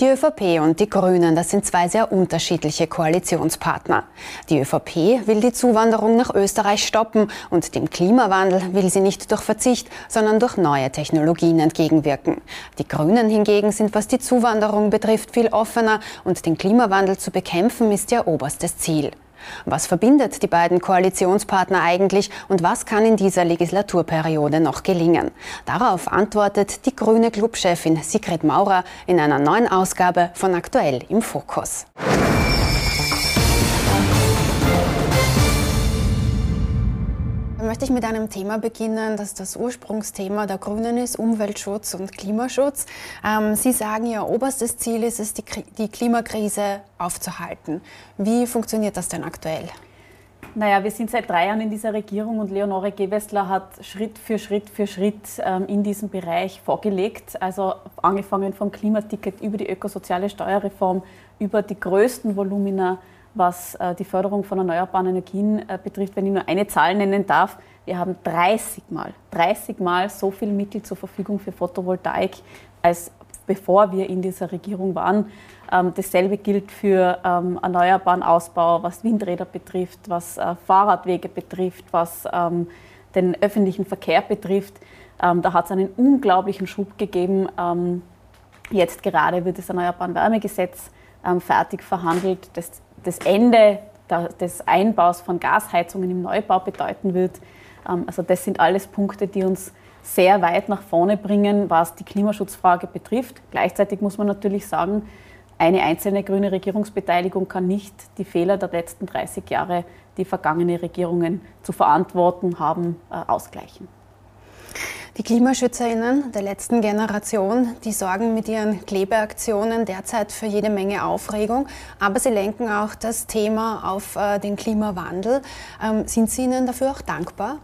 Die ÖVP und die Grünen, das sind zwei sehr unterschiedliche Koalitionspartner. Die ÖVP will die Zuwanderung nach Österreich stoppen und dem Klimawandel will sie nicht durch Verzicht, sondern durch neue Technologien entgegenwirken. Die Grünen hingegen sind, was die Zuwanderung betrifft, viel offener und den Klimawandel zu bekämpfen ist ihr oberstes Ziel. Was verbindet die beiden Koalitionspartner eigentlich und was kann in dieser Legislaturperiode noch gelingen? Darauf antwortet die grüne Clubchefin Sigrid Maurer in einer neuen Ausgabe von Aktuell im Fokus. Möchte ich mit einem Thema beginnen, das das Ursprungsthema der Grünen ist, Umweltschutz und Klimaschutz. Ähm, Sie sagen, Ihr oberstes Ziel ist es, die, die Klimakrise aufzuhalten. Wie funktioniert das denn aktuell? Naja, wir sind seit drei Jahren in dieser Regierung und Leonore Gewessler hat Schritt für Schritt für Schritt ähm, in diesem Bereich vorgelegt. Also angefangen vom Klimaticket über die ökosoziale Steuerreform, über die größten Volumina was äh, die Förderung von erneuerbaren Energien äh, betrifft, wenn ich nur eine Zahl nennen darf. Wir haben 30 Mal, 30 Mal so viel Mittel zur Verfügung für Photovoltaik, als bevor wir in dieser Regierung waren. Ähm, dasselbe gilt für ähm, erneuerbaren Ausbau, was Windräder betrifft, was äh, Fahrradwege betrifft, was ähm, den öffentlichen Verkehr betrifft. Da hat es einen unglaublichen Schub gegeben. Jetzt gerade wird das Erneuerbaren Wärmegesetz fertig verhandelt. Das das Ende des Einbaus von Gasheizungen im Neubau bedeuten wird. Ähm, also das sind alles Punkte, die uns sehr weit nach vorne bringen, was die Klimaschutzfrage betrifft. Gleichzeitig muss man natürlich sagen, eine einzelne grüne Regierungsbeteiligung kann nicht die Fehler der letzten 30 Jahre, die vergangene Regierungen zu verantworten haben, äh, ausgleichen. Die KlimaschützerInnen der letzten Generation, die sorgen mit ihren Klebeaktionen derzeit für jede Menge Aufregung, aber sie lenken auch das Thema auf äh, den Klimawandel. Ähm, sind Sie ihnen dafür auch dankbar?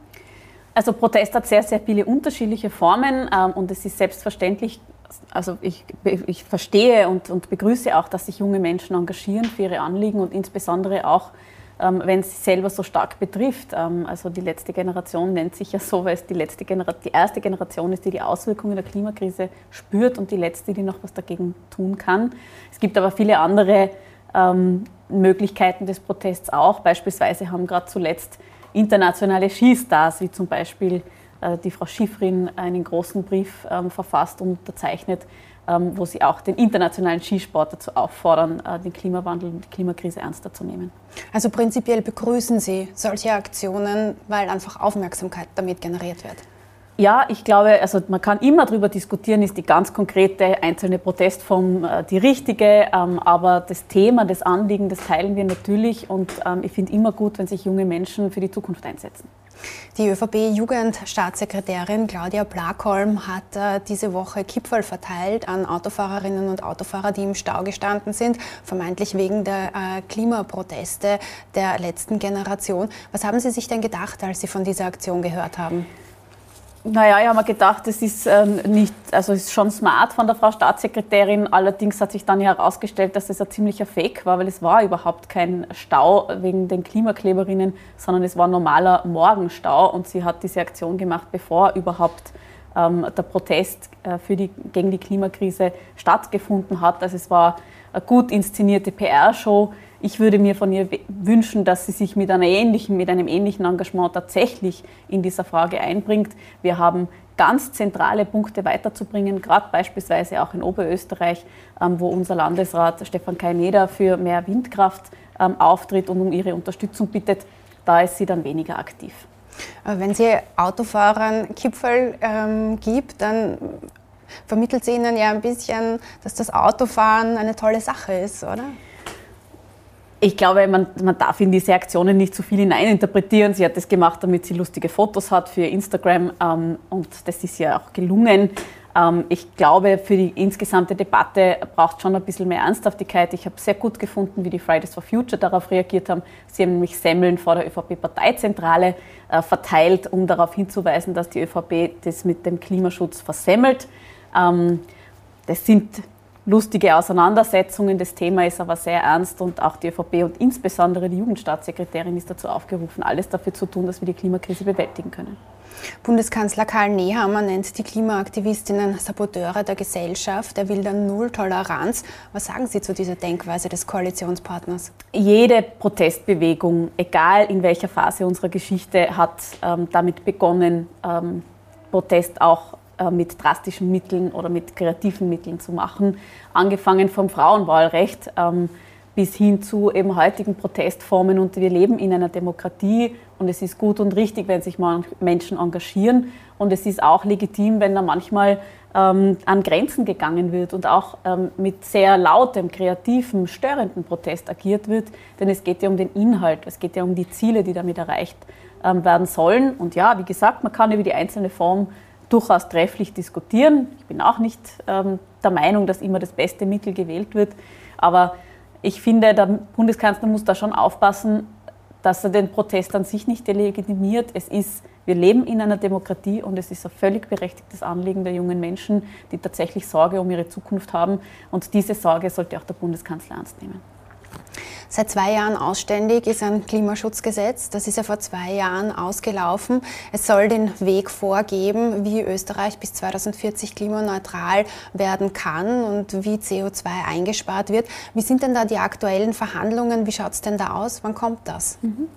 Also Protest hat sehr, sehr viele unterschiedliche Formen ähm, und es ist selbstverständlich, also ich, ich verstehe und, und begrüße auch, dass sich junge Menschen engagieren für ihre Anliegen und insbesondere auch wenn es selber so stark betrifft. Ähm, also die letzte Generation nennt sich ja so, weil es die, letzte die erste Generation ist, die die Auswirkungen der Klimakrise spürt und die letzte, die noch was dagegen tun kann. Es gibt aber viele andere ähm, Möglichkeiten des Protests auch. Beispielsweise haben gerade zuletzt internationale Skistars, wie zum Beispiel äh, die Frau Schifrin, einen großen Brief ähm, verfasst und unterzeichnet, ähm, wo sie auch den internationalen Skisport dazu auffordern, äh, den Klimawandel und die Klimakrise ernster zu nehmen. Also prinzipiell begrüßen Sie solche Aktionen, weil einfach Aufmerksamkeit damit generiert wird. Ja, ich glaube, also man kann immer darüber diskutieren, ist die ganz konkrete einzelne Protestform äh, die richtige, ähm, aber das Thema, das Anliegen, das teilen wir natürlich und ähm, ich finde immer gut, wenn sich junge Menschen für die Zukunft einsetzen. Die ÖVP-Jugendstaatssekretärin Claudia Plakholm hat äh, diese Woche Kipferl verteilt an Autofahrerinnen und Autofahrer, die im Stau gestanden sind, vermeintlich wegen der äh, Klimaproteste der letzten Generation. Was haben Sie sich denn gedacht, als Sie von dieser Aktion gehört haben? Naja, ich habe mir gedacht, das ist ähm, nicht, also ist schon smart von der Frau Staatssekretärin. Allerdings hat sich dann herausgestellt, dass das ein ziemlicher Fake war, weil es war überhaupt kein Stau wegen den Klimakleberinnen, sondern es war ein normaler Morgenstau und sie hat diese Aktion gemacht, bevor überhaupt ähm, der Protest äh, für die, gegen die Klimakrise stattgefunden hat. Also es war eine gut inszenierte PR-Show ich würde mir von ihr wünschen, dass sie sich mit, einer ähnlichen, mit einem ähnlichen Engagement tatsächlich in dieser Frage einbringt. Wir haben ganz zentrale Punkte weiterzubringen, gerade beispielsweise auch in Oberösterreich, ähm, wo unser Landesrat Stefan Kaineder für mehr Windkraft ähm, auftritt und um ihre Unterstützung bittet. Da ist sie dann weniger aktiv. Wenn sie Autofahrern Kipfel ähm, gibt, dann vermittelt sie ihnen ja ein bisschen, dass das Autofahren eine tolle Sache ist, oder? Ich glaube, man, man darf in diese Aktionen nicht zu viel hineininterpretieren. Sie hat das gemacht, damit sie lustige Fotos hat für Instagram ähm, und das ist ja auch gelungen. Ähm, ich glaube, für die insgesamte Debatte braucht schon ein bisschen mehr Ernsthaftigkeit. Ich habe sehr gut gefunden, wie die Fridays for Future darauf reagiert haben. Sie haben nämlich Semmeln vor der ÖVP-Parteizentrale äh, verteilt, um darauf hinzuweisen, dass die ÖVP das mit dem Klimaschutz versemmelt. Ähm, das sind lustige Auseinandersetzungen. Das Thema ist aber sehr ernst und auch die ÖVP und insbesondere die Jugendstaatssekretärin ist dazu aufgerufen, alles dafür zu tun, dass wir die Klimakrise bewältigen können. Bundeskanzler Karl Nehammer nennt die Klimaaktivistinnen Saboteure der Gesellschaft. Er will dann Null Toleranz. Was sagen Sie zu dieser Denkweise des Koalitionspartners? Jede Protestbewegung, egal in welcher Phase unserer Geschichte, hat ähm, damit begonnen, ähm, Protest auch mit drastischen Mitteln oder mit kreativen Mitteln zu machen. Angefangen vom Frauenwahlrecht. Ähm, bis hin zu eben heutigen Protestformen. Und wir leben in einer Demokratie und es ist gut und richtig, wenn sich Menschen engagieren. Und es ist auch legitim, wenn da manchmal ähm, an Grenzen gegangen wird und auch ähm, mit sehr lautem, kreativen, störenden Protest agiert wird. Denn es geht ja um den Inhalt, es geht ja um die Ziele, die damit erreicht werden sollen. Und ja, wie gesagt, man kann über die einzelne Form durchaus trefflich diskutieren. Ich bin auch nicht ähm, der Meinung, dass immer das beste Mittel gewählt wird. Aber ich finde, der Bundeskanzler muss da schon aufpassen, dass er den Protest an sich nicht delegitimiert. Es ist, wir leben in einer Demokratie und es ist ein völlig berechtigtes Anliegen der jungen Menschen, die tatsächlich Sorge um ihre Zukunft haben. Und diese Sorge sollte auch der Bundeskanzler ernst nehmen. Seit zwei Jahren ausständig ist ein Klimaschutzgesetz. Das ist ja vor zwei Jahren ausgelaufen. Es soll den Weg vorgeben, wie Österreich bis 2040 klimaneutral werden kann und wie CO2 eingespart wird. Wie sind denn da die aktuellen Verhandlungen? Wie schaut es denn da aus? Wann kommt das? Mhm.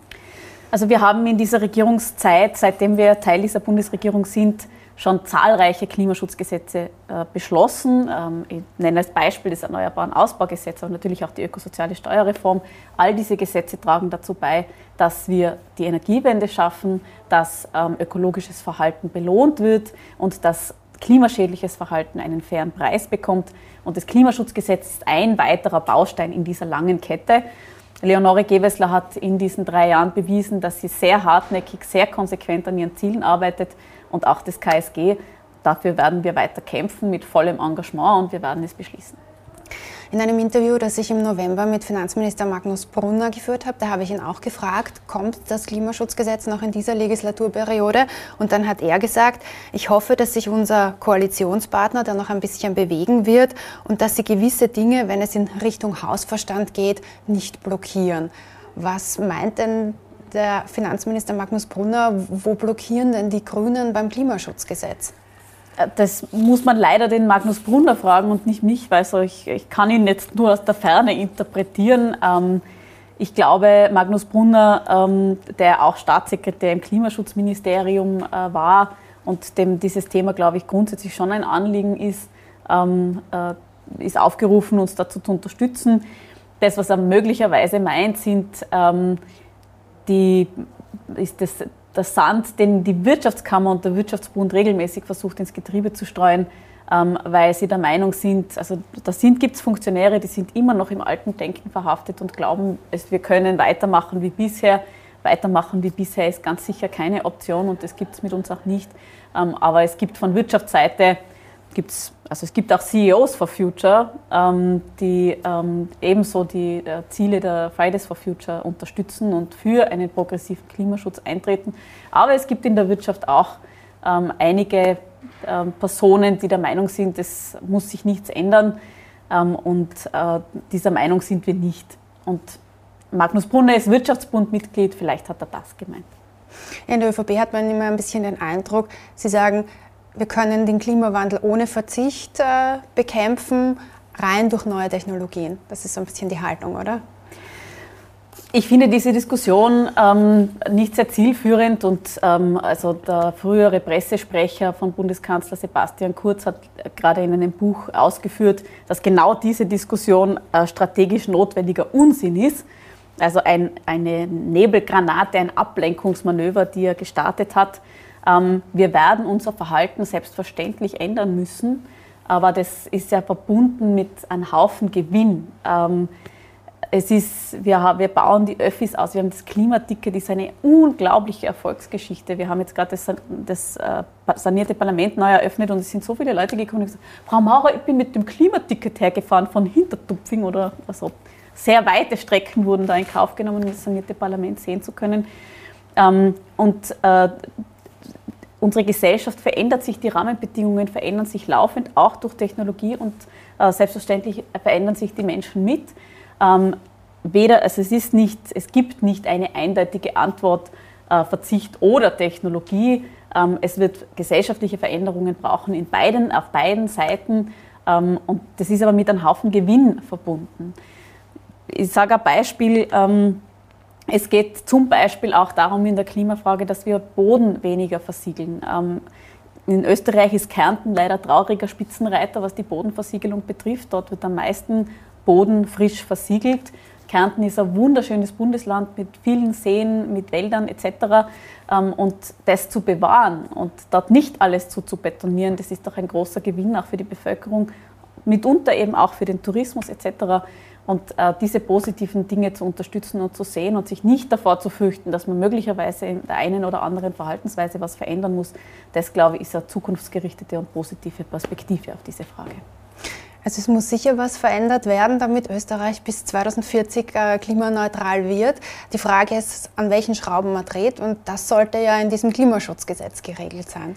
Also wir haben in dieser Regierungszeit, seitdem wir Teil dieser Bundesregierung sind, schon zahlreiche Klimaschutzgesetze äh, beschlossen. Ähm, ich nenne als Beispiel das Erneuerbaren Ausbaugesetz, aber natürlich auch die ökosoziale Steuerreform. All diese Gesetze tragen dazu bei, dass wir die Energiewende schaffen, dass ähm, ökologisches Verhalten belohnt wird und dass klimaschädliches Verhalten einen fairen Preis bekommt. Und das Klimaschutzgesetz ist ein weiterer Baustein in dieser langen Kette. Leonore Gewessler hat in diesen drei Jahren bewiesen, dass sie sehr hartnäckig, sehr konsequent an ihren Zielen arbeitet und auch das KSG. Dafür werden wir weiter kämpfen mit vollem Engagement und wir werden es beschließen. In einem Interview, das ich im November mit Finanzminister Magnus Brunner geführt habe, da habe ich ihn auch gefragt, kommt das Klimaschutzgesetz noch in dieser Legislaturperiode? Und dann hat er gesagt, ich hoffe, dass sich unser Koalitionspartner da noch ein bisschen bewegen wird und dass sie gewisse Dinge, wenn es in Richtung Hausverstand geht, nicht blockieren. Was meint denn der Finanzminister Magnus Brunner, wo blockieren denn die Grünen beim Klimaschutzgesetz? Äh, das muss man leider den Magnus Brunner fragen und nicht mich, weil so ich, ich kann ihn jetzt nur aus der Ferne interpretieren. Ähm, ich glaube, Magnus Brunner, ähm, der auch Staatssekretär im Klimaschutzministerium äh, war und dem dieses Thema, glaube ich, grundsätzlich schon ein Anliegen ist, ähm, äh, ist aufgerufen, uns dazu zu unterstützen. Das, was er möglicherweise meint, sind ähm, die, ist das, der Sand, den die Wirtschaftskammer und der Wirtschaftsbund regelmäßig versucht ins Getriebe zu streuen, ähm, weil sie der Meinung sind, also da gibt es Funktionäre, die sind immer noch im alten Denken verhaftet und glauben, es, wir können weitermachen wie bisher. Weitermachen wie bisher ist ganz sicher keine Option und das gibt es mit uns auch nicht. Ähm, aber es gibt von Wirtschaftsseite gibt's, also es gibt auch CEOs for Future, ähm, die ähm, ebenso die äh, Ziele der Fridays for Future unterstützen und für einen progressiven Klimaschutz eintreten. Aber es gibt in der Wirtschaft auch ähm, einige ähm, Personen, die der Meinung sind, es muss sich nichts ändern. Ähm, und äh, dieser Meinung sind wir nicht. Und Magnus Brunner ist Wirtschaftsbundmitglied, vielleicht hat er das gemeint. In der ÖVP hat man immer ein bisschen den Eindruck, Sie sagen, wir können den Klimawandel ohne Verzicht äh, bekämpfen, rein durch neue Technologien. Das ist so ein bisschen die Haltung, oder? Ich finde diese Diskussion ähm, nicht sehr zielführend und ähm, also der frühere Pressesprecher von Bundeskanzler Sebastian Kurz hat gerade in einem Buch ausgeführt, dass genau diese Diskussion äh, strategisch notwendiger Unsinn ist. Also ein, eine Nebelgranate, ein Ablenkungsmanöver, die er gestartet hat. Ähm, wir werden unser Verhalten selbstverständlich ändern müssen, aber das ist ja verbunden mit einem Haufen Gewinn. Ähm, es ist, wir, wir bauen die Öffis aus, wir haben das Klimaticket, das ist eine unglaubliche Erfolgsgeschichte. Wir haben jetzt gerade das, das äh, sanierte Parlament neu eröffnet und es sind so viele Leute gekommen und gesagt, Frau Maurer, ich bin mit dem Klimaticket hergefahren von Hintertupfing oder so. Sehr weite Strecken wurden da in Kauf genommen, um das sanierte Parlament sehen zu können. Ähm, und äh, unsere Gesellschaft verändert sich, die Rahmenbedingungen verändern sich laufend, auch durch Technologie und Äh, selbstverständlich verändern sich die Menschen mit. Ähm, weder, also es, ist nicht, es gibt nicht eine eindeutige Antwort, äh, Verzicht oder Technologie. Ähm, es wird gesellschaftliche Veränderungen brauchen in beiden, auf beiden Seiten. Ähm, und das ist aber mit einem Haufen Gewinn verbunden. Ich sage ein Beispiel. Es geht zum Beispiel auch darum in der Klimafrage, dass wir Boden weniger versiegeln. Ähm, in Österreich ist Kärnten leider trauriger Spitzenreiter, was die Bodenversiegelung betrifft. Dort wird am meisten Boden frisch versiegelt. Kärnten ist ein wunderschönes Bundesland mit vielen Seen, mit Wäldern etc. Ähm, und das zu bewahren und dort nicht alles zu, zu betonieren, das ist doch ein großer Gewinn auch für die Bevölkerung, mitunter eben auch für den Tourismus etc. Und äh, diese positiven Dinge zu unterstützen und zu sehen und sich nicht davor zu fürchten, dass man möglicherweise in der einen oder anderen Verhaltensweise was verändern muss, das glaube ich ist eine zukunftsgerichtete und positive Perspektive auf diese Frage. Also es muss sicher was verändert werden, damit Österreich bis 2040 äh, klimaneutral wird. Die Frage ist, an welchen Schrauben man dreht und das sollte ja in diesem Klimaschutzgesetz geregelt sein.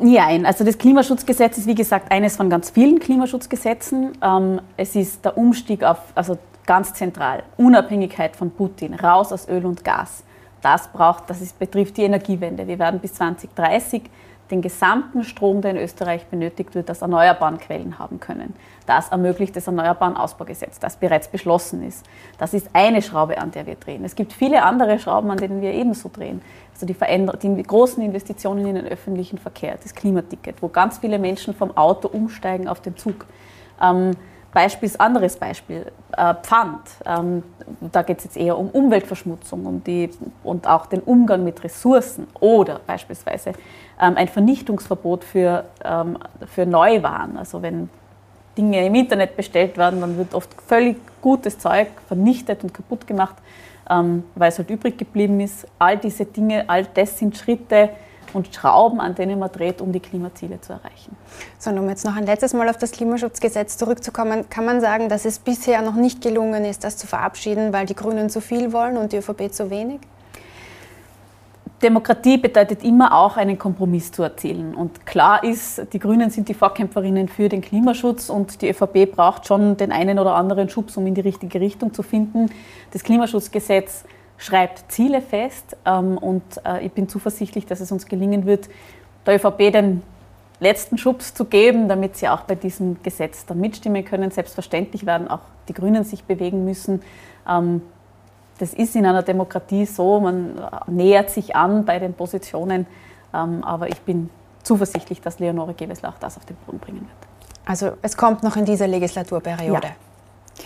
Nein, also das Klimaschutzgesetz ist wie gesagt eines von ganz vielen Klimaschutzgesetzen. Ähm, es ist der Umstieg auf, also ganz zentral, Unabhängigkeit von Putin, raus aus Öl und Gas. Das braucht, das ist, betrifft die Energiewende. Wir werden bis 2030 den gesamten Strom, der in Österreich benötigt wird, aus erneuerbaren Quellen haben können. Das ermöglicht das Erneuerbaren Ausbaugesetz, das bereits beschlossen ist. Das ist eine Schraube, an der wir drehen. Es gibt viele andere Schrauben, an denen wir ebenso drehen. Also die, die großen Investitionen in den öffentlichen Verkehr, das Klimaticket, wo ganz viele Menschen vom Auto umsteigen auf den Zug. Ähm, Beispiel, anderes Beispiel, äh, Pfand. Ähm, da geht es jetzt eher um Umweltverschmutzung um die, und auch den Umgang mit Ressourcen oder beispielsweise ähm, ein Vernichtungsverbot für, ähm, für Neuwaren. Also wenn Dinge im Internet bestellt werden, dann wird oft völlig gutes Zeug vernichtet und kaputt gemacht, weil es halt übrig geblieben ist. All diese Dinge, all das sind Schritte, und Schrauben, an denen man dreht, um die Klimaziele zu erreichen. So, um jetzt noch ein letztes Mal auf das Klimaschutzgesetz zurückzukommen, kann man sagen, dass es bisher noch nicht gelungen ist, das zu verabschieden, weil die Grünen zu viel wollen und die ÖVP zu wenig? Demokratie bedeutet immer auch einen Kompromiss zu erzielen. Und klar ist, die Grünen sind die Vorkämpferinnen für den Klimaschutz und die ÖVP braucht schon den einen oder anderen Schubs, um in die richtige Richtung zu finden. Das Klimaschutzgesetz schreibt Ziele fest ähm, und äh, ich bin zuversichtlich, dass es uns gelingen wird, der ÖVP den letzten Schubs zu geben, damit sie auch bei diesem Gesetz dann mitstimmen können. Selbstverständlich werden auch die Grünen sich bewegen müssen. Ähm, das ist in einer Demokratie so, man äh, nähert sich an bei den Positionen, ähm, aber ich bin zuversichtlich, dass Leonore Gewessler auch das auf den Boden bringen wird. Also es kommt noch in dieser Legislaturperiode. Ja.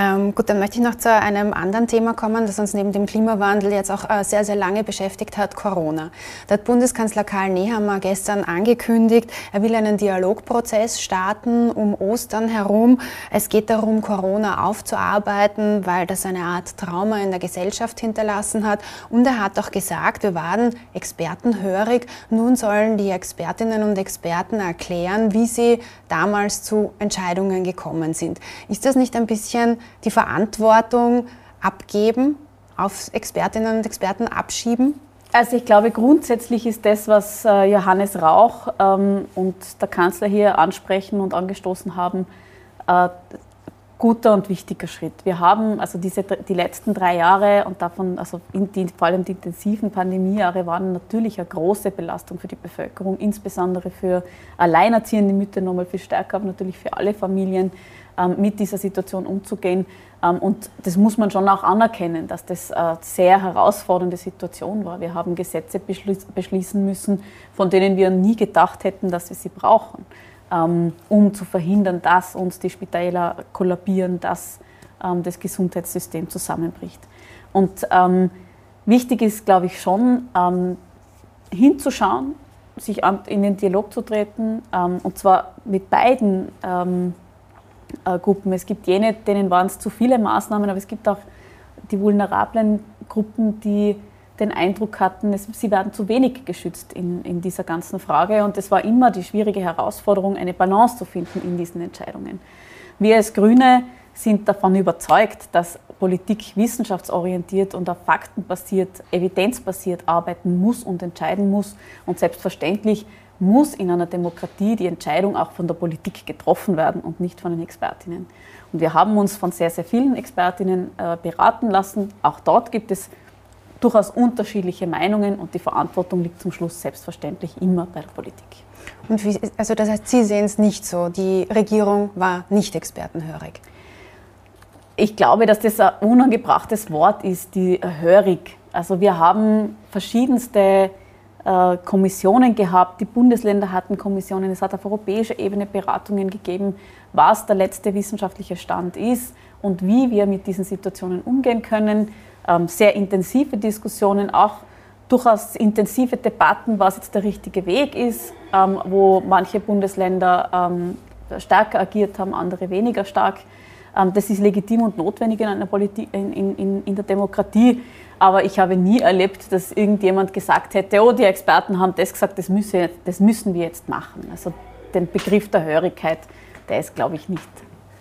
Ähm, gut, dann möchte ich noch zu einem anderen Thema kommen, das uns neben dem Klimawandel jetzt auch äh, sehr, sehr lange beschäftigt hat, Corona. Da hat Bundeskanzler Karl Nehammer gestern angekündigt, er will einen Dialogprozess starten um Ostern herum. Es geht darum, Corona aufzuarbeiten, weil das eine Art Trauma in der Gesellschaft hinterlassen hat. Und er hat auch gesagt, wir waren expertenhörig. Nun sollen die Expertinnen und Experten erklären, wie sie damals zu Entscheidungen gekommen sind. Ist das nicht ein bisschen die Verantwortung abgeben, auf Expertinnen und Experten abschieben? Also ich glaube, grundsätzlich ist das, was äh, Johannes Rauch ähm, und der Kanzler hier ansprechen und angestoßen haben, äh, guter und wichtiger Schritt. Wir haben also diese, die letzten drei Jahre und davon, also die, vor allem die intensiven Pandemiejahre waren natürlich eine große Belastung für die Bevölkerung, insbesondere für alleinerziehende Mütter nochmal viel stärker, aber natürlich für alle Familien mit dieser Situation umzugehen. Ähm, und das muss man schon auch anerkennen, dass das eine sehr herausfordernde Situation war. Wir haben Gesetze beschließen müssen, von denen wir nie gedacht hätten, dass wir sie brauchen. Ähm, um zu verhindern, dass uns die Spitäler kollabieren, dass ähm, das Gesundheitssystem zusammenbricht. Und ähm, wichtig ist, glaube ich, schon hinzuschauen, sich in den Dialog zu treten, und zwar mit beiden Gruppen. Es gibt jene, denen waren es zu viele Maßnahmen, aber es gibt auch die vulnerablen Gruppen, die den Eindruck hatten, es, sie werden zu wenig geschützt in, in dieser ganzen Frage. Und es war immer die schwierige Herausforderung, eine Balance zu finden in diesen Entscheidungen. Wir als Grüne sind davon überzeugt, dass Politik wissenschaftsorientiert und auf Fakten basiert, evidenzbasiert arbeiten muss und entscheiden muss. Und selbstverständlich muss in einer Demokratie die Entscheidung auch von der Politik getroffen werden und nicht von den Expertinnen. Und wir haben uns von sehr, sehr vielen Expertinnen äh, beraten lassen. Auch dort gibt es durchaus unterschiedliche Meinungen und die Verantwortung liegt zum Schluss selbstverständlich immer bei der Politik. Und wie, also das heißt, Sie sehen es nicht so, die Regierung war nicht expertenhörig? Ich glaube, dass das ein unangebrachtes Wort ist, die hörig. Also wir haben verschiedenste Kommissionen gehabt, die Bundesländer hatten Kommissionen, es hat auf europäischer Ebene Beratungen gegeben, was der letzte wissenschaftliche Stand ist und wie wir mit diesen Situationen umgehen können. Ähm, sehr intensive Diskussionen, auch durchaus intensive Debatten, was jetzt der richtige Weg ist, ähm, wo manche Bundesländer ähm, stärker agiert haben, andere weniger stark. das ist legitim und notwendig in, einer Politik, in, in, in der Demokratie. Aber ich habe nie erlebt, dass irgendjemand gesagt hätte, oh, die Experten haben das gesagt, das, müsse, das müssen wir jetzt machen. Also den Begriff der Hörigkeit, der ist, glaube ich, nicht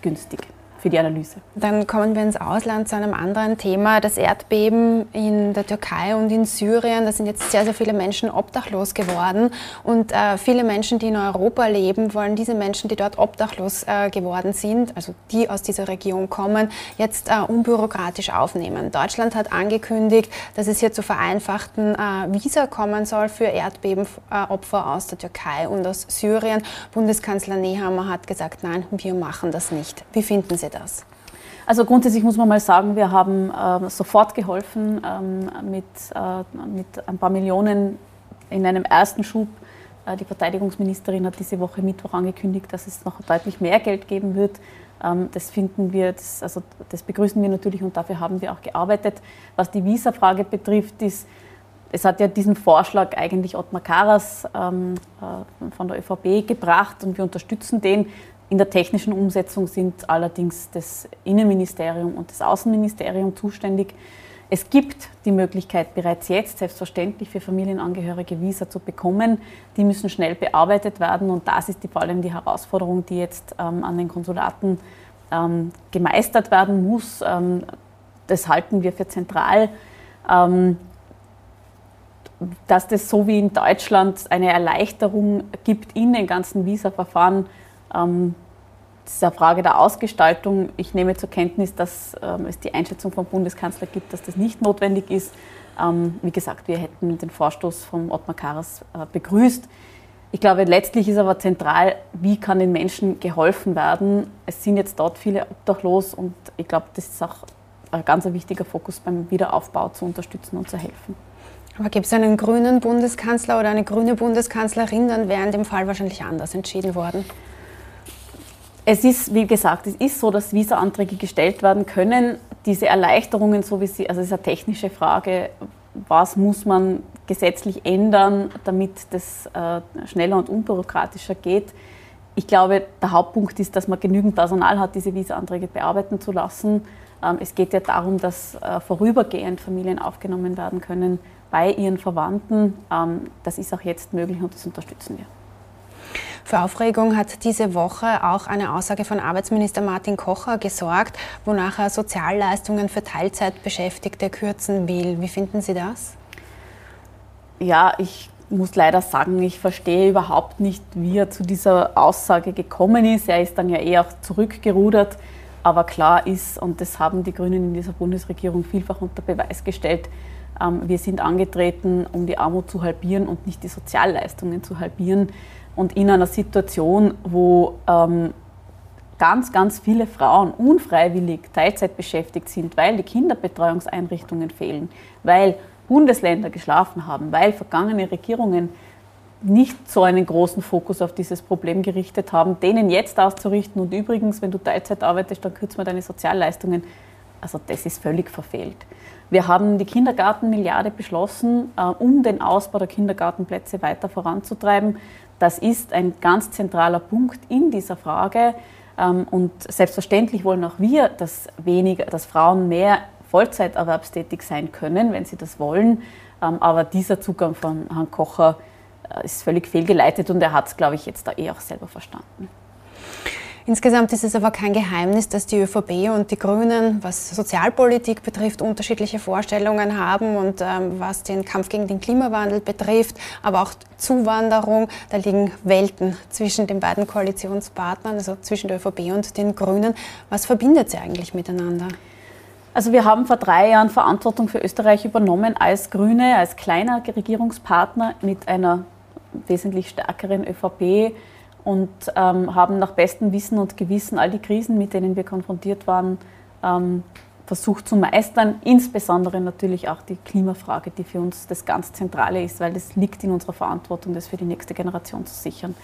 günstig für die Analyse. Dann kommen wir ins Ausland zu einem anderen Thema. Das Erdbeben in der Türkei und in Syrien. Da sind jetzt sehr, sehr viele Menschen obdachlos geworden. Und äh, viele Menschen, die in Europa leben, wollen diese Menschen, die dort obdachlos äh, geworden sind, also die aus dieser Region kommen, jetzt äh, unbürokratisch aufnehmen. Deutschland hat angekündigt, dass es hier zu vereinfachten äh, Visa kommen soll für Erdbebenopfer aus der Türkei und aus Syrien. Bundeskanzler Nehammer hat gesagt, nein, wir machen das nicht. Wie finden Sie Sie das? Also grundsätzlich muss man mal sagen, wir haben äh, sofort geholfen ähm, mit, äh, mit ein paar Millionen in einem ersten Schub. Äh, die Verteidigungsministerin hat diese Woche Mittwoch angekündigt, dass es noch deutlich mehr Geld geben wird. Ähm, das finden wir, das, also das begrüßen wir natürlich und dafür haben wir auch gearbeitet. Was die Visa-Frage betrifft, ist, es hat ja diesen Vorschlag eigentlich Ottmar Karas ähm, äh, von der ÖVP gebracht und wir unterstützen den. In der technischen Umsetzung sind allerdings das Innenministerium und das Außenministerium zuständig. Es gibt die Möglichkeit bereits jetzt selbstverständlich für Familienangehörige Visa zu bekommen. Die müssen schnell bearbeitet werden und das ist die, vor allem die Herausforderung, die jetzt ähm, an den Konsulaten ähm, gemeistert werden muss. Ähm, das halten wir für zentral. Ähm, dass das so wie in Deutschland eine Erleichterung gibt in den ganzen Visa-Verfahren, ähm, eine Frage der Ausgestaltung. Ich nehme zur Kenntnis, dass ähm, es die Einschätzung vom Bundeskanzler gibt, dass das nicht notwendig ist. Ähm, wie gesagt, wir hätten den Vorstoß von Ottmar Karas äh, begrüßt. Ich glaube, letztlich ist aber zentral, wie kann den Menschen geholfen werden. Es sind jetzt dort viele obdachlos und ich glaube, das ist auch ein ganz wichtiger Fokus beim Wiederaufbau zu unterstützen und zu helfen. Aber gibt es einen grünen Bundeskanzler oder eine grüne Bundeskanzlerin, dann wäre in dem Fall wahrscheinlich anders entschieden worden. Es ist, wie gesagt, es ist so, dass Visa-Anträge gestellt werden können. Diese Erleichterungen, so wie sie, also es ist eine technische Frage, was muss man gesetzlich ändern, damit das äh, schneller und unbürokratischer geht. Ich glaube, der Hauptpunkt ist, dass man genügend Personal hat, diese Visa-Anträge bearbeiten zu lassen. Ähm, es geht ja darum, dass äh, vorübergehend Familien aufgenommen werden können bei ihren Verwandten. Ähm, das ist auch jetzt möglich und das unterstützen wir. Für Aufregung hat diese Woche auch eine Aussage von Arbeitsminister Martin Kocher gesorgt, wonach er Sozialleistungen für Teilzeitbeschäftigte kürzen will. Wie finden Sie das? Ja, ich muss leider sagen, ich verstehe überhaupt nicht, wie er zu dieser Aussage gekommen ist. Er ist dann ja eher auch zurückgerudert. Aber klar ist, und das haben die Grünen in dieser Bundesregierung vielfach unter Beweis gestellt, ähm, wir sind angetreten, um die Armut zu halbieren und nicht die Sozialleistungen zu halbieren. Und in einer Situation, wo ähm, ganz, ganz viele Frauen unfreiwillig Teilzeit beschäftigt sind, weil die Kinderbetreuungseinrichtungen fehlen, weil Bundesländer geschlafen haben, weil vergangene Regierungen nicht so einen großen Fokus auf dieses Problem gerichtet haben, denen jetzt auszurichten und übrigens, wenn du Teilzeit arbeitest, dann kürzen wir deine Sozialleistungen. Also das ist völlig verfehlt. Wir haben die Kindergartenmilliarde beschlossen, äh, um den Ausbau der Kindergartenplätze weiter voranzutreiben. Das ist ein ganz zentraler Punkt in dieser Frage. Ähm, und selbstverständlich wollen auch wir, dass, weniger, dass Frauen mehr Vollzeiterwerbstätig sein können, wenn sie das wollen. Ähm, aber dieser Zugang von Herrn Kocher äh, ist völlig fehlgeleitet und er hat es, glaube ich, jetzt da eh auch selber verstanden. Insgesamt ist es aber kein Geheimnis, dass die ÖVP und die Grünen, was Sozialpolitik betrifft, unterschiedliche Vorstellungen haben und ähm, was den Kampf gegen den Klimawandel betrifft, aber auch Zuwanderung. Da liegen Welten zwischen den beiden Koalitionspartnern, also zwischen der ÖVP und den Grünen. Was verbindet sie eigentlich miteinander? Also wir haben vor drei Jahren Verantwortung für Österreich übernommen als Grüne, als kleiner Regierungspartner mit einer wesentlich stärkeren ÖVP und ähm, haben nach bestem Wissen und Gewissen all die Krisen, mit denen wir konfrontiert waren, ähm, versucht zu meistern. Insbesondere natürlich auch die Klimafrage, die für uns das ganz Zentrale ist, weil das liegt in unserer Verantwortung, das für die nächste Generation zu sichern.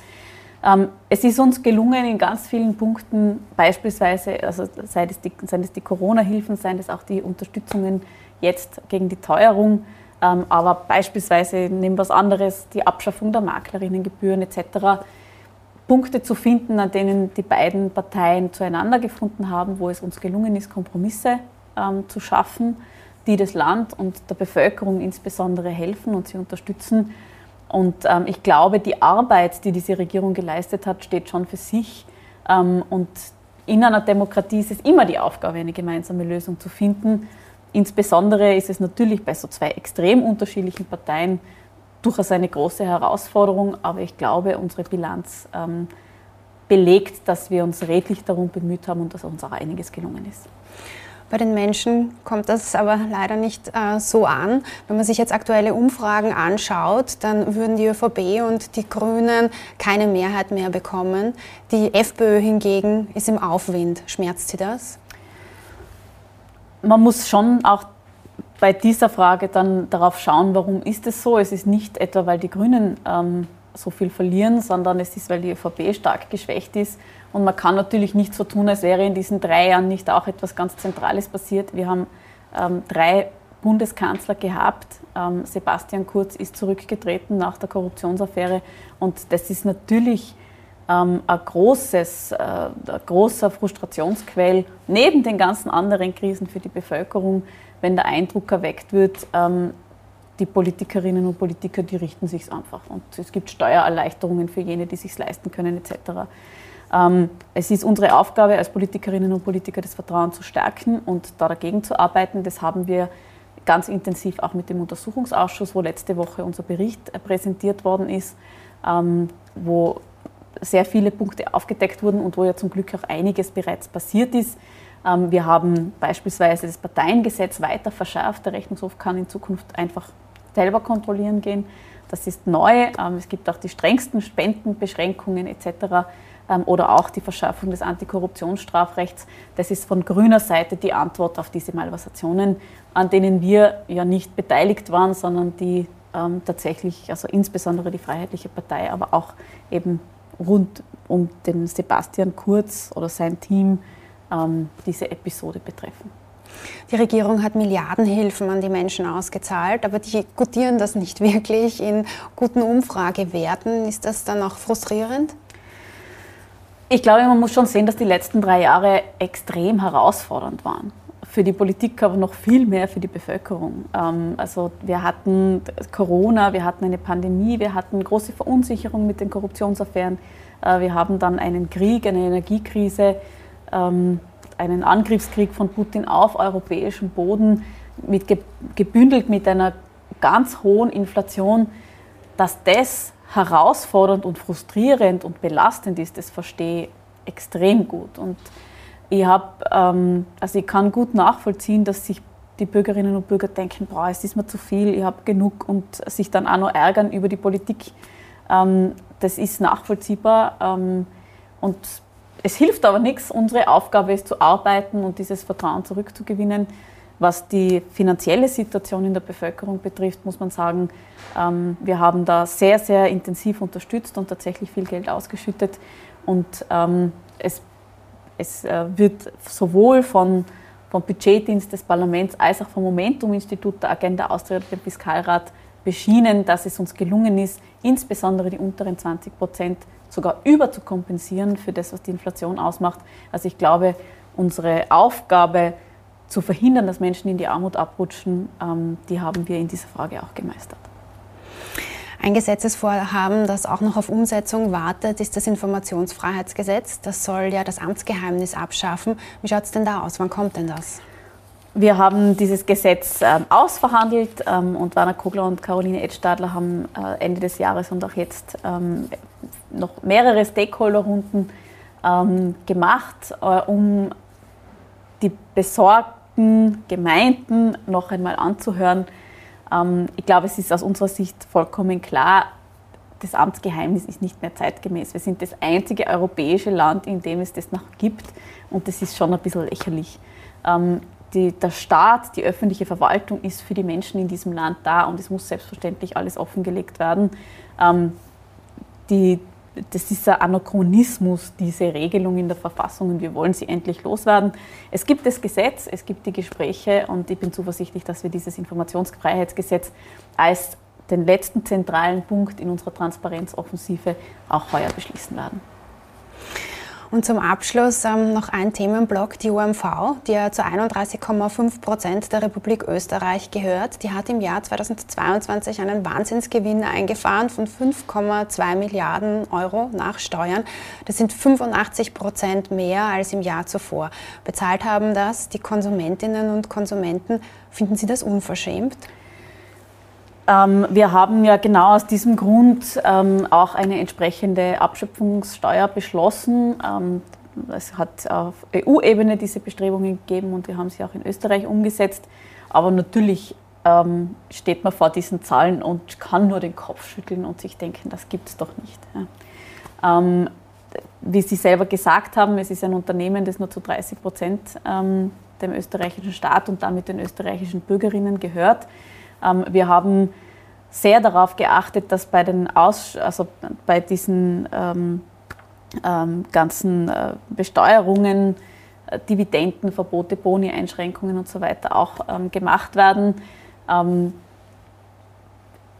Ähm, es ist uns gelungen, in ganz vielen Punkten, beispielsweise, also sei es die, seien die Corona-Hilfen, seien es auch die Unterstützungen jetzt gegen die Teuerung, ähm, aber beispielsweise nehmen wir was anderes, die Abschaffung der Maklerinnengebühren etc., Punkte zu finden, an denen die beiden Parteien zueinander gefunden haben, wo es uns gelungen ist, Kompromisse ähm, zu schaffen, die das Land und der Bevölkerung insbesondere helfen und sie unterstützen. Und ähm, ich glaube, die Arbeit, die diese Regierung geleistet hat, steht schon für sich. Ähm, und in einer Demokratie ist es immer die Aufgabe, eine gemeinsame Lösung zu finden. Insbesondere ist es natürlich bei so zwei extrem unterschiedlichen Parteien durchaus eine große Herausforderung, aber ich glaube, unsere Bilanz ähm, belegt, dass wir uns redlich darum bemüht haben und dass uns auch einiges gelungen ist. Bei den Menschen kommt das aber leider nicht äh, so an. Wenn man sich jetzt aktuelle Umfragen anschaut, dann würden die ÖVP und die Grünen keine Mehrheit mehr bekommen. Die FPÖ hingegen ist im Aufwind. Schmerzt Sie das? Man muss schon auch bei dieser Frage dann darauf schauen, warum ist es so. Es ist nicht etwa, weil die Grünen ähm, so viel verlieren, sondern es ist, weil die ÖVP stark geschwächt ist. Und man kann natürlich nicht so tun, als wäre in diesen drei Jahren nicht auch etwas ganz Zentrales passiert. Wir haben ähm, drei Bundeskanzler gehabt. Ähm, Sebastian Kurz ist zurückgetreten nach der Korruptionsaffäre. Und das ist natürlich ähm, ein, großes, äh, ein großer Frustrationsquell neben den ganzen anderen Krisen für die Bevölkerung wenn der Eindruck erweckt wird, ähm, die Politikerinnen und Politiker, die richten sich einfach. Und es gibt Steuererleichterungen für jene, die sich leisten können, etc. Ähm, es ist unsere Aufgabe als Politikerinnen und Politiker, das Vertrauen zu stärken und da dagegen zu arbeiten. Das haben wir ganz intensiv auch mit dem Untersuchungsausschuss, wo letzte Woche unser Bericht präsentiert worden ist, ähm, wo sehr viele Punkte aufgedeckt wurden und wo ja zum Glück auch einiges bereits passiert ist. Ähm, wir haben beispielsweise das Parteiengesetz weiter verschärft. Der Rechnungshof kann in Zukunft einfach selber kontrollieren gehen. Das ist neu. Ähm, es gibt auch die strengsten Spendenbeschränkungen etc. Ähm, oder auch die Verschärfung des Antikorruptionsstrafrechts. Das ist von grüner Seite die Antwort auf diese Malversationen, an denen wir ja nicht beteiligt waren, sondern die tatsächlich, also insbesondere die Freiheitliche Partei, aber auch eben rund um den Sebastian Kurz oder sein Team ähm, diese Episode betreffen. Die Regierung hat Milliardenhilfen an die Menschen ausgezahlt, aber die gutieren das nicht wirklich in guten Umfragewerten. Ist das dann auch frustrierend? Ich glaube, man muss schon sehen, dass die letzten drei Jahre extrem herausfordernd waren. Für die Politik, aber noch viel mehr für die Bevölkerung. Ähm, also wir hatten Corona, wir hatten eine Pandemie, wir hatten große Verunsicherung mit den Korruptionsaffären, äh, wir haben dann einen Krieg, eine Energiekrise einen Angriffskrieg von Putin auf europäischem Boden mit, gebündelt mit einer ganz hohen Inflation, dass das herausfordernd und frustrierend und belastend ist, das verstehe ich extrem gut. Und ich, hab, ähm, also ich kann gut nachvollziehen, dass sich die Bürgerinnen und Bürger denken, boah, es ist mir zu viel, ich habe genug und sich dann auch noch ärgern über die Politik. Ähm, das ist nachvollziehbar. Ähm, und es hilft aber nichts. Unsere Aufgabe ist zu arbeiten und dieses Vertrauen zurückzugewinnen. Was die finanzielle Situation in der Bevölkerung betrifft, muss man sagen, ähm, wir haben da sehr, sehr intensiv unterstützt und tatsächlich viel Geld ausgeschüttet. Und ähm, es, es äh, wird sowohl von, vom Budgetdienst des Parlaments als auch vom Momentum-Institut der Agenda Austria dem Fiskalrat beschienen, dass es uns gelungen ist, insbesondere die unteren 20 Prozent sogar überzukompensieren für das, was die Inflation ausmacht. Also ich glaube, unsere Aufgabe zu verhindern, dass Menschen in die Armut abrutschen, ähm, die haben wir in dieser Frage auch gemeistert. Ein Gesetzesvorhaben, das auch noch auf Umsetzung wartet, ist das Informationsfreiheitsgesetz. Das soll ja das Amtsgeheimnis abschaffen. Wie schaut es denn da aus? Wann kommt denn das? Wir haben dieses Gesetz ähm, ausverhandelt ähm, und Werner Kogler und Caroline Edstadler haben äh, Ende des Jahres und auch jetzt ähm, noch mehrere Stakeholderrunden ähm, gemacht, äh, um die besorgten Gemeinden noch einmal anzuhören. Ähm, ich glaube, es ist aus unserer Sicht vollkommen klar, das Amtsgeheimnis ist nicht mehr zeitgemäß. Wir sind das einzige europäische Land, in dem es das noch gibt und das ist schon ein bisschen lächerlich. Die, der Staat, die öffentliche Verwaltung ist für die Menschen in diesem Land da und es muss selbstverständlich alles offengelegt werden. Ähm, die, das ist ein Anachronismus, diese Regelung in der Verfassung und wir wollen sie endlich loswerden. Es gibt das Gesetz, es gibt die Gespräche und ich bin zuversichtlich, dass wir dieses Informationsfreiheitsgesetz als den letzten zentralen Punkt in unserer Transparenzoffensive auch heuer beschließen werden. Und zum Abschluss ähm, noch ein Themenblock, die UMV, die ja zu 31,5 Prozent der Republik Österreich gehört. Die hat im Jahr 2022 einen Wahnsinnsgewinn eingefahren von 5,2 Milliarden Euro nach Steuern. Das sind 85 Prozent mehr als im Jahr zuvor. Bezahlt haben das die Konsumentinnen und Konsumenten. Finden Sie das unverschämt? Ähm, wir haben ja genau aus diesem Grund ähm, auch eine entsprechende Abschöpfungssteuer beschlossen. Ähm, es hat auf EU-Ebene diese Bestrebungen gegeben und wir haben sie auch in Österreich umgesetzt. Aber natürlich steht man vor diesen Zahlen und kann nur den Kopf schütteln und sich denken, das gibt es doch nicht. Wie Sie selber gesagt haben, es ist ein Unternehmen, das nur zu 30 Prozent dem österreichischen Staat und damit den österreichischen Bürgerinnen gehört. Ähm, wir haben sehr darauf geachtet, dass bei, den Aus also bei diesen ähm, ähm, ganzen äh, Besteuerungen, äh, Dividenden, Verbote, Boni, Einschränkungen und so weiter auch ähm, gemacht werden. Ähm,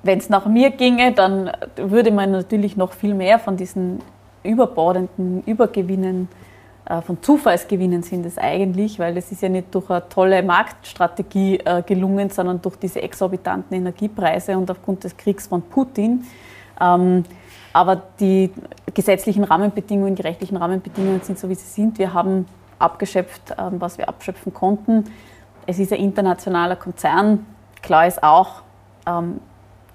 Wenn es nach mir ginge, dann würde man natürlich noch viel mehr von diesen überbordenden Übergewinnen äh, von Zufallsgewinnen sind es eigentlich, weil das ist ja nicht durch eine tolle Marktstrategie äh, gelungen, sondern durch diese exorbitanten Energiepreise und aufgrund des Kriegs von Putin. Ähm, aber die gesetzlichen Rahmenbedingungen, die rechtlichen Rahmenbedingungen sind so, wie sie sind. Wir haben abgeschöpft, ähm, was wir abschöpfen konnten. Es ist ein internationaler Konzern. Klar ist auch, ähm,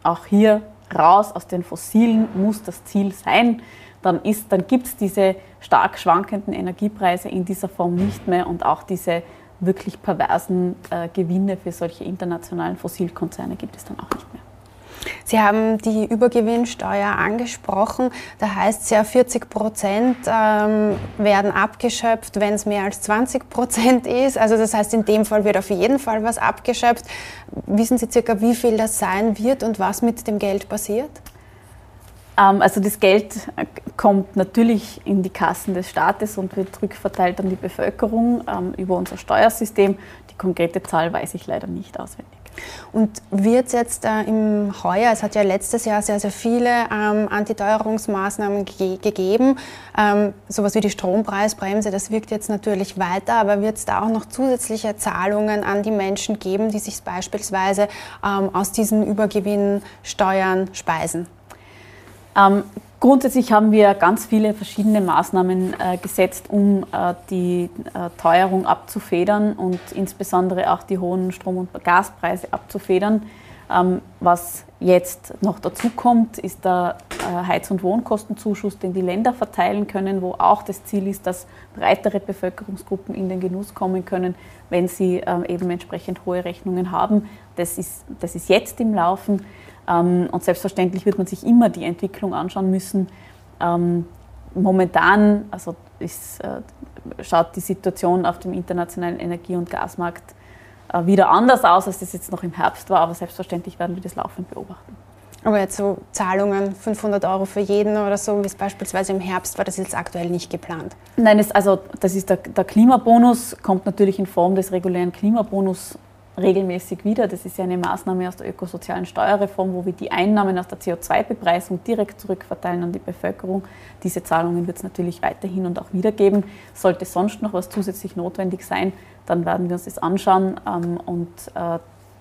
auch hier raus aus den Fossilen muss das Ziel sein dann, dann gibt es diese stark schwankenden Energiepreise in dieser Form nicht mehr und auch diese wirklich perversen äh, Gewinne für solche internationalen Fossilkonzerne gibt es dann auch nicht mehr. Sie haben die Übergewinnsteuer angesprochen. Da heißt es ja, 40 Prozent ähm, werden abgeschöpft, wenn es mehr als 20 Prozent ist. Also das heißt, in dem Fall wird auf jeden Fall was abgeschöpft. Wissen Sie circa, wie viel das sein wird und was mit dem Geld passiert? Ähm, also das Geld kommt natürlich in die Kassen des Staates und wird rückverteilt an die Bevölkerung ähm, über unser Steuersystem. Die konkrete Zahl weiß ich leider nicht auswendig. Und wird es jetzt äh, im Heuer, es hat ja letztes Jahr sehr, sehr viele ähm, Antiteuerungsmaßnahmen ge gegeben, ähm, sowas wie die Strompreisbremse, das wirkt jetzt natürlich weiter, aber wird es da auch noch zusätzliche Zahlungen an die Menschen geben, die sich beispielsweise ähm, aus diesen Übergewinnsteuern speisen? Ähm, grundsätzlich haben wir ganz viele verschiedene Maßnahmen äh, gesetzt, um äh, die äh, Teuerung abzufedern und insbesondere auch die hohen Strom- und Gaspreise abzufedern. Ähm, was jetzt noch dazu kommt, ist der äh, Heiz- und Wohnkostenzuschuss, den die Länder verteilen können, wo auch das Ziel ist, dass breitere Bevölkerungsgruppen in den Genuss kommen können, wenn sie ähm, eben entsprechend hohe Rechnungen haben. Das ist, das ist jetzt im Laufen. Ähm, und selbstverständlich wird man sich immer die Entwicklung anschauen müssen. Momentan also ist, äh, schaut die Situation auf dem internationalen Energie- und Gasmarkt wieder anders aus, als das jetzt noch im Herbst war, aber selbstverständlich werden wir das laufend beobachten. Aber jetzt so Zahlungen, 500 Euro für jeden oder so, wie es beispielsweise im Herbst war, das ist jetzt aktuell nicht geplant? Nein, es, also das ist der, der Klimabonus, kommt natürlich in Form des regulären Klimabonus regelmäßig wieder. Das ist ja eine Maßnahme aus der ökosozialen Steuerreform, wo wir die Einnahmen aus der CO2-Bepreisung direkt zurückverteilen an die Bevölkerung. Diese Zahlungen wird es natürlich weiterhin und auch wieder geben. Sollte sonst noch was zusätzlich notwendig sein, dann werden wir uns das anschauen ähm, und äh,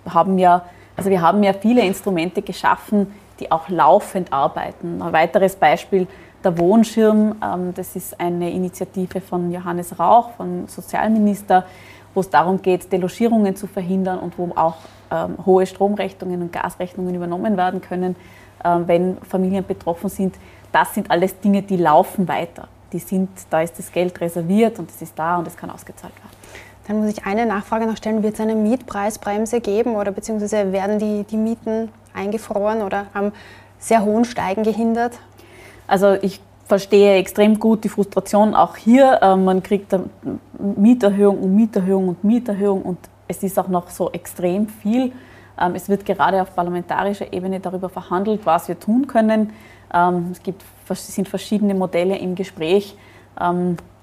haben ja, also wir haben ja viele Instrumente geschaffen, die auch laufend arbeiten. Ein weiteres Beispiel, der Wohnschirm, ähm, das ist eine Initiative von Johannes Rauch, vom Sozialminister, wo es darum geht, Delogierungen zu verhindern und wo auch ähm, hohe Stromrechnungen und Gasrechnungen übernommen werden können, ähm, wenn Familien betroffen sind. Das sind alles Dinge, die laufen weiter. Die sind, da ist das Geld reserviert und es ist da und es kann ausgezahlt werden. Dann muss ich eine Nachfrage noch stellen. Wird es eine Mietpreisbremse geben oder beziehungsweise werden die, die Mieten eingefroren oder am sehr hohen Steigen gehindert? Also ich verstehe extrem gut die Frustration auch hier. Ähm, man kriegt Mieterhöhung und Mieterhöhung und Mieterhöhung und es ist auch noch so extrem viel. Ähm, es wird gerade auf parlamentarischer Ebene darüber verhandelt, was wir tun können. Ähm, es gibt, sind verschiedene Modelle im Gespräch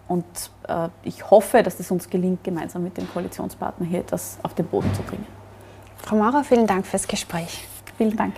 und äh, ich hoffe, dass es uns gelingt, gemeinsam mit den Koalitionspartnern hier etwas auf den Boden zu bringen. Frau Maurer, vielen Dank fürs Gespräch. Vielen Dank.